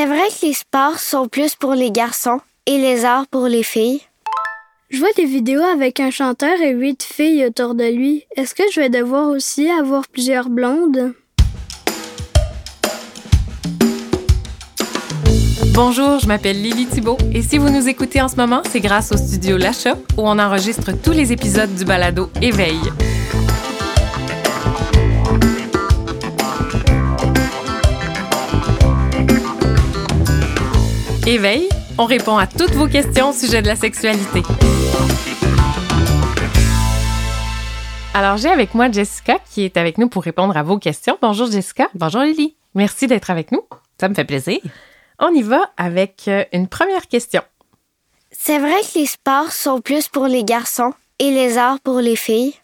C'est vrai que les sports sont plus pour les garçons et les arts pour les filles. Je vois des vidéos avec un chanteur et huit filles autour de lui. Est-ce que je vais devoir aussi avoir plusieurs blondes? Bonjour, je m'appelle Lily Thibault et si vous nous écoutez en ce moment, c'est grâce au studio L'achat où on enregistre tous les épisodes du balado Éveil. Éveil, on répond à toutes vos questions au sujet de la sexualité. Alors, j'ai avec moi Jessica qui est avec nous pour répondre à vos questions. Bonjour Jessica. Bonjour Lily. Merci d'être avec nous. Ça me fait plaisir. On y va avec euh, une première question. C'est vrai que les sports sont plus pour les garçons et les arts pour les filles?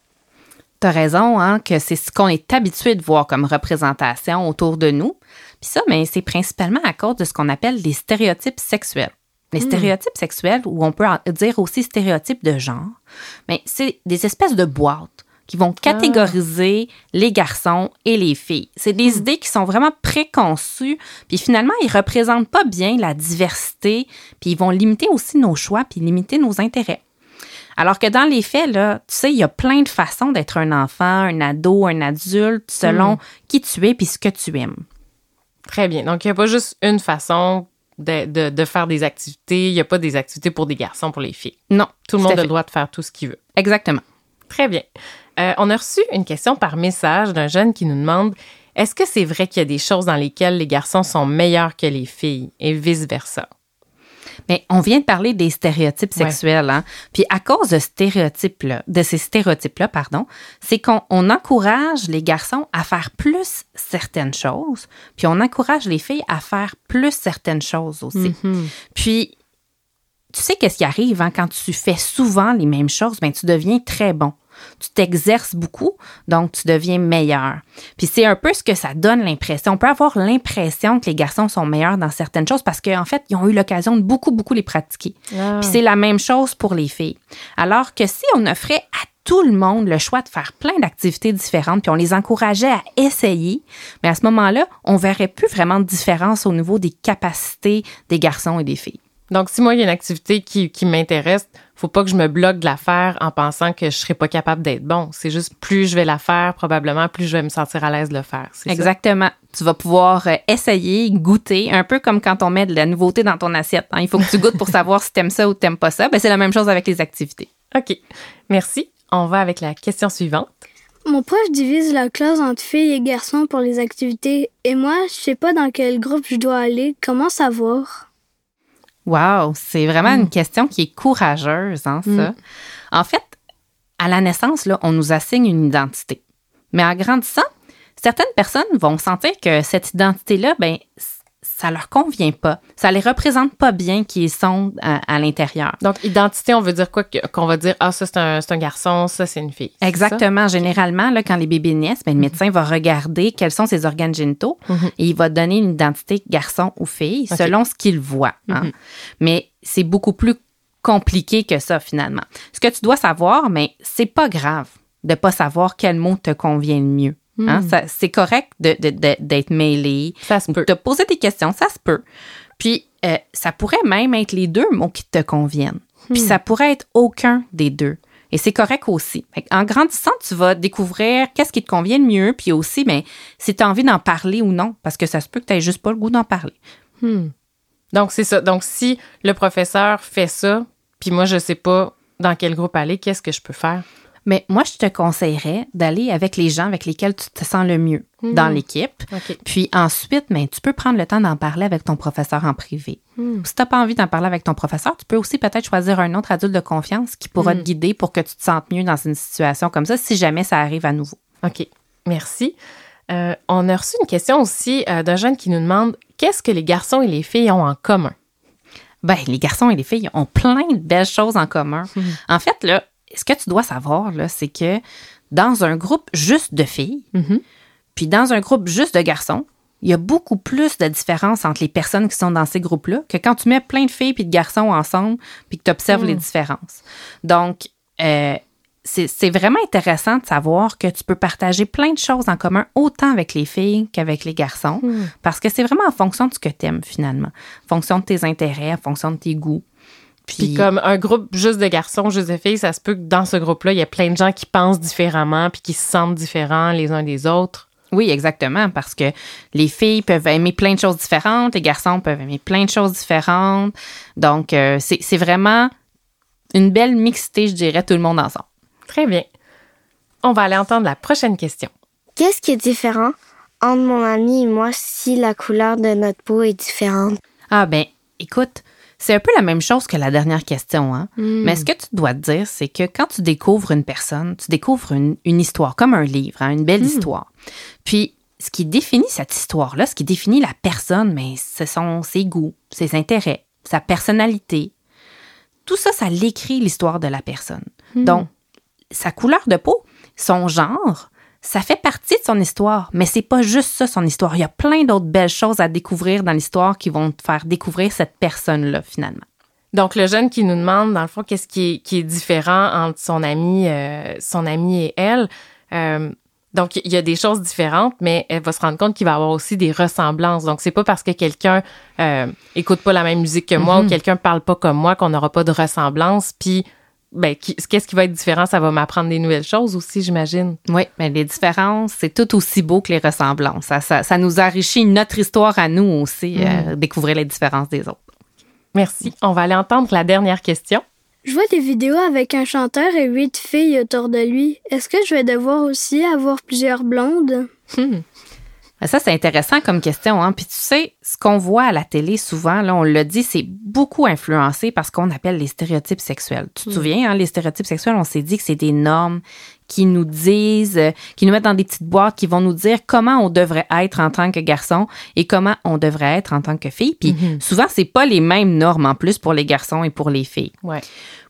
T'as raison, hein, que c'est ce qu'on est habitué de voir comme représentation autour de nous. Puis ça, mais c'est principalement à cause de ce qu'on appelle les stéréotypes sexuels. Les stéréotypes sexuels, ou on peut dire aussi stéréotypes de genre, mais c'est des espèces de boîtes qui vont catégoriser les garçons et les filles. C'est des idées qui sont vraiment préconçues, puis finalement, ils représentent pas bien la diversité, puis ils vont limiter aussi nos choix, puis limiter nos intérêts. Alors que dans les faits, là, tu sais, il y a plein de façons d'être un enfant, un ado, un adulte, selon qui tu es puis ce que tu aimes. Très bien. Donc, il n'y a pas juste une façon de, de- de faire des activités. Il n'y a pas des activités pour des garçons, pour les filles. Non, Tout le monde a le droit de faire tout ce qu'il veut. Exactement. Très bien. Euh, on a reçu une question par message d'un jeune qui nous demande est-ce que c'est vrai qu'il y a des choses dans lesquelles les garçons sont meilleurs que les filles et vice-versa? Mais on vient de parler des stéréotypes Ouais. sexuels, hein. Puis à cause de ces stéréotypes-là, pardon, c'est qu'on on encourage les garçons à faire plus certaines choses, puis on encourage les filles à faire plus certaines choses aussi. Puis tu sais qu'est-ce qui arrive hein, quand tu fais souvent les mêmes choses, ben tu deviens très bon. Tu t'exerces beaucoup, donc tu deviens meilleur. Puis c'est un peu ce que ça donne l'impression. On peut avoir l'impression que les garçons sont meilleurs dans certaines choses parce qu'en fait, ils ont eu l'occasion de beaucoup, beaucoup les pratiquer. Ah. Puis c'est la même chose pour les filles. Alors que si on offrait à tout le monde le choix de faire plein d'activités différentes, puis on les encourageait à essayer, mais à ce moment-là, on verrait plus vraiment de différence au niveau des capacités des garçons et des filles. Donc, si moi, il y a une activité qui, qui m'intéresse, faut pas que je me bloque de la faire en pensant que je serai pas capable d'être bon. C'est juste plus je vais la faire, probablement, plus je vais me sentir à l'aise de le faire. C'est ça? Exactement. Tu vas pouvoir euh, essayer, goûter, un peu comme quand on met de la nouveauté dans ton assiette. hein. Il faut que tu goûtes pour savoir si t'aimes ça ou t'aimes pas ça. Ben, c'est la même chose avec les activités. OK. Merci. On va avec la question suivante. Mon prof divise la classe entre filles et garçons pour les activités et moi, je sais pas dans quel groupe je dois aller. Comment savoir? Wow, c'est vraiment une question qui est courageuse, hein, ça. En fait, à la naissance, là, on nous assigne une identité. Mais en grandissant, certaines personnes vont sentir que cette identité-là, ben, ça leur convient pas. Ça les représente pas bien qui ils sont à, à l'intérieur. Donc, identité, on veut dire quoi? Qu'on va dire, ah, ça, c'est un, c'est un garçon, ça, c'est une fille. Exactement. Généralement, là, quand les bébés naissent, ben, le médecin va regarder quels sont ses organes génitaux Mhm. et il va donner une identité garçon ou fille selon ce qu'il voit. hein. Mhm. Mais c'est beaucoup plus compliqué que ça, finalement. Ce que tu dois savoir, mais c'est pas grave de pas savoir quel mot te convient le mieux. Hein? Ça- C'est correct de- de- de- d'être mêlé, Ça se peut. de poser des questions, ça se peut. Puis, euh, ça pourrait même être les deux mots qui te conviennent. Puis, ça pourrait être aucun des deux. Et c'est correct aussi. En grandissant, tu vas découvrir qu'est-ce qui te convient le mieux, puis aussi, ben, si tu as envie d'en parler ou non, parce que ça se peut que tu juste pas le goût d'en parler. Hmm. Donc, c'est ça. Donc, si le professeur fait ça, puis moi, je sais pas dans quel groupe aller, qu'est-ce que je peux faire? Mais moi, je te conseillerais d'aller avec les gens avec lesquels tu te sens le mieux dans l'équipe. Puis ensuite, ben, tu peux prendre le temps d'en parler avec ton professeur en privé. Hmm. Si tu n'as pas envie d'en parler avec ton professeur, tu peux aussi peut-être choisir un autre adulte de confiance qui pourra te guider pour que tu te sentes mieux dans une situation comme ça si jamais ça arrive à nouveau. OK. Merci. Euh, on a reçu une question aussi euh, d'un jeune qui nous demande qu'est-ce que les garçons et les filles ont en commun? Ben, les garçons et les filles ont plein de belles choses en commun. En fait, là, ce que tu dois savoir, là, c'est que dans un groupe juste de filles, Mhm. puis dans un groupe juste de garçons, il y a beaucoup plus de différence entre les personnes qui sont dans ces groupes-là que quand tu mets plein de filles puis de garçons ensemble puis que tu observes les différences. Donc, euh, c'est vraiment intéressant de savoir que tu peux partager plein de choses en commun, autant avec les filles qu'avec les garçons, Hmm. parce que c'est vraiment en fonction de ce que tu aimes finalement, en fonction de tes intérêts, en fonction de tes goûts. Puis comme un groupe juste de garçons, juste de filles, ça se peut que dans ce groupe-là, il y a plein de gens qui pensent différemment puis qui se sentent différents les uns des autres. Oui, exactement, parce que les filles peuvent aimer plein de choses différentes, les garçons peuvent aimer plein de choses différentes. Donc, euh, c'est c'est vraiment une belle mixité, je dirais, tout le monde ensemble. Très bien. On va aller entendre la prochaine question. Qu'est-ce qui est différent entre mon ami et moi si la couleur de notre peau est différente? Ah ben, écoute, c'est un peu la même chose que la dernière question, hein? Hmm. Mais ce que tu dois te dire, c'est que quand tu découvres une personne, tu découvres une, une histoire, comme un livre, hein, une belle Hmm. histoire. Puis, ce qui définit cette histoire-là, ce qui définit la personne, mais ce sont ses goûts, ses intérêts, sa personnalité. Tout ça, ça l'écrit l'histoire de la personne. Hmm. Donc, sa couleur de peau, son genre, ça fait partie de son histoire, mais c'est pas juste ça son histoire. Il y a plein d'autres belles choses à découvrir dans l'histoire qui vont te faire découvrir cette personne-là finalement. Donc, le jeune qui nous demande, dans le fond, qu'est-ce qui est, qui est différent entre son ami, euh, son ami et elle. euh, donc, il y a des choses différentes, mais elle va se rendre compte qu'il va y avoir aussi des ressemblances. Donc, c'est pas parce que quelqu'un euh, écoute pas la même musique que moi ou quelqu'un parle pas comme moi qu'on n'aura pas de ressemblance. Puis, ben, qu'est-ce qui va être différent? Ça va m'apprendre des nouvelles choses aussi, j'imagine. Oui, mais les différences, c'est tout aussi beau que les ressemblances. Ça, ça, ça nous enrichit notre histoire à nous aussi, euh, découvrir les différences des autres. Merci. On va aller entendre la dernière question. Je vois des vidéos avec un chanteur et huit filles autour de lui. Est-ce que je vais devoir aussi avoir plusieurs blondes? Ça, c'est intéressant comme question. Hein? Puis tu sais, ce qu'on voit à la télé souvent, là, on l'a dit, c'est beaucoup influencé par ce qu'on appelle les stéréotypes sexuels. Tu te souviens, hein, les stéréotypes sexuels, on s'est dit que c'est des normes qui nous disent, euh, qui nous mettent dans des petites boîtes, qui vont nous dire comment on devrait être en tant que garçon et comment on devrait être en tant que fille. Puis souvent, c'est pas les mêmes normes en plus pour les garçons et pour les filles. Ouais.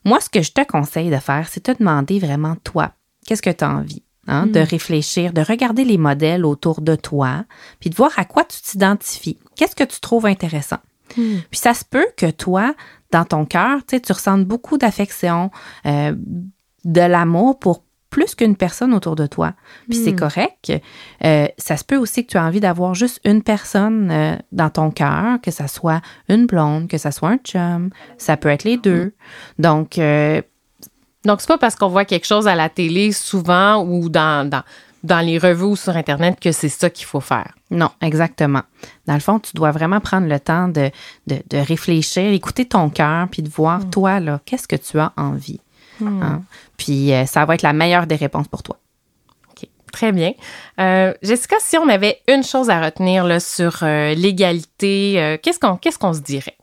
Moi, ce que je te conseille de faire, c'est te demander vraiment, toi, qu'est-ce que tu as envie? Hein, De réfléchir, de regarder les modèles autour de toi, puis de voir à quoi tu t'identifies. Qu'est-ce que tu trouves intéressant? Puis ça se peut que toi, dans ton cœur, tu ressentes beaucoup d'affection, euh, de l'amour pour plus qu'une personne autour de toi. Puis c'est correct. Euh, ça se peut aussi que tu as envie d'avoir juste une personne euh, dans ton cœur, que ça soit une blonde, que ça soit un chum. Ça peut être les deux. Donc, Donc, c'est pas parce qu'on voit quelque chose à la télé souvent ou dans, dans, dans les revues ou sur Internet que c'est ça qu'il faut faire. Non, exactement. Dans le fond, tu dois vraiment prendre le temps de, de, de réfléchir, écouter ton cœur, puis de voir, toi, là, qu'est-ce que tu as envie. Hein? Puis euh, ça va être la meilleure des réponses pour toi. OK. Très bien. Euh, Jessica, si on avait une chose à retenir là, sur euh, l'égalité, euh, qu'est-ce qu'on qu'est-ce qu'on se dirait?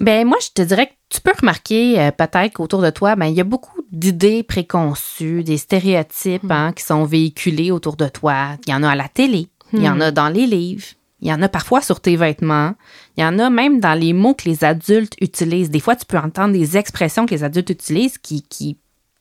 Ben moi, je te dirais que tu peux remarquer euh, peut-être qu'autour de toi, ben il y a beaucoup d'idées préconçues, des stéréotypes hein, qui sont véhiculés autour de toi. Il y en a à la télé, il y en a dans les livres, il y en a parfois sur tes vêtements, il y en a même dans les mots que les adultes utilisent. Des fois, tu peux entendre des expressions que les adultes utilisent qui, qui,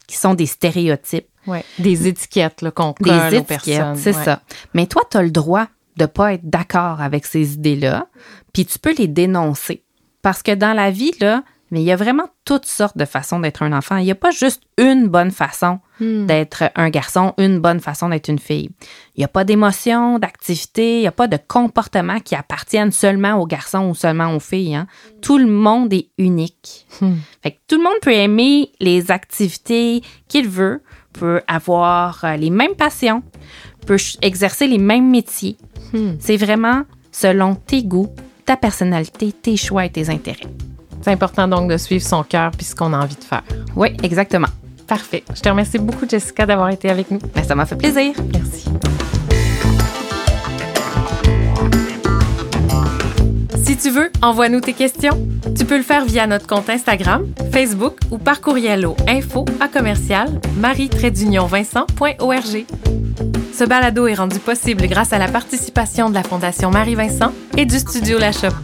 qui sont des stéréotypes. Ouais. Des étiquettes qu'on Des colle aux étiquettes, personnes. c'est Ouais. ça. Mais toi, tu as le droit de pas être d'accord avec ces idées-là, puis tu peux les dénoncer. Parce que dans la vie, là, mais il y a vraiment toutes sortes de façons d'être un enfant. Il n'y a pas juste une bonne façon d'être un garçon, une bonne façon d'être une fille. Il n'y a pas d'émotion, d'activité, il n'y a pas de comportement qui appartiennent seulement aux garçons ou seulement aux filles. hein. Tout le monde est unique. Fait que tout le monde peut aimer les activités qu'il veut, peut avoir euh, les mêmes passions, peut exercer les mêmes métiers. C'est vraiment selon tes goûts, ta personnalité, tes choix et tes intérêts. C'est important donc de suivre son cœur puis ce qu'on a envie de faire. Oui, exactement. Parfait. Je te remercie beaucoup, Jessica, d'avoir été avec nous. Ben, ça m'a fait plaisir. Merci. Si tu veux, envoie-nous tes questions. Tu peux le faire via notre compte Instagram, Facebook ou par courriel au info à commercial marie-vincent.org. Ce balado est rendu possible grâce à la participation de la Fondation Marie-Vincent et du studio La Shop.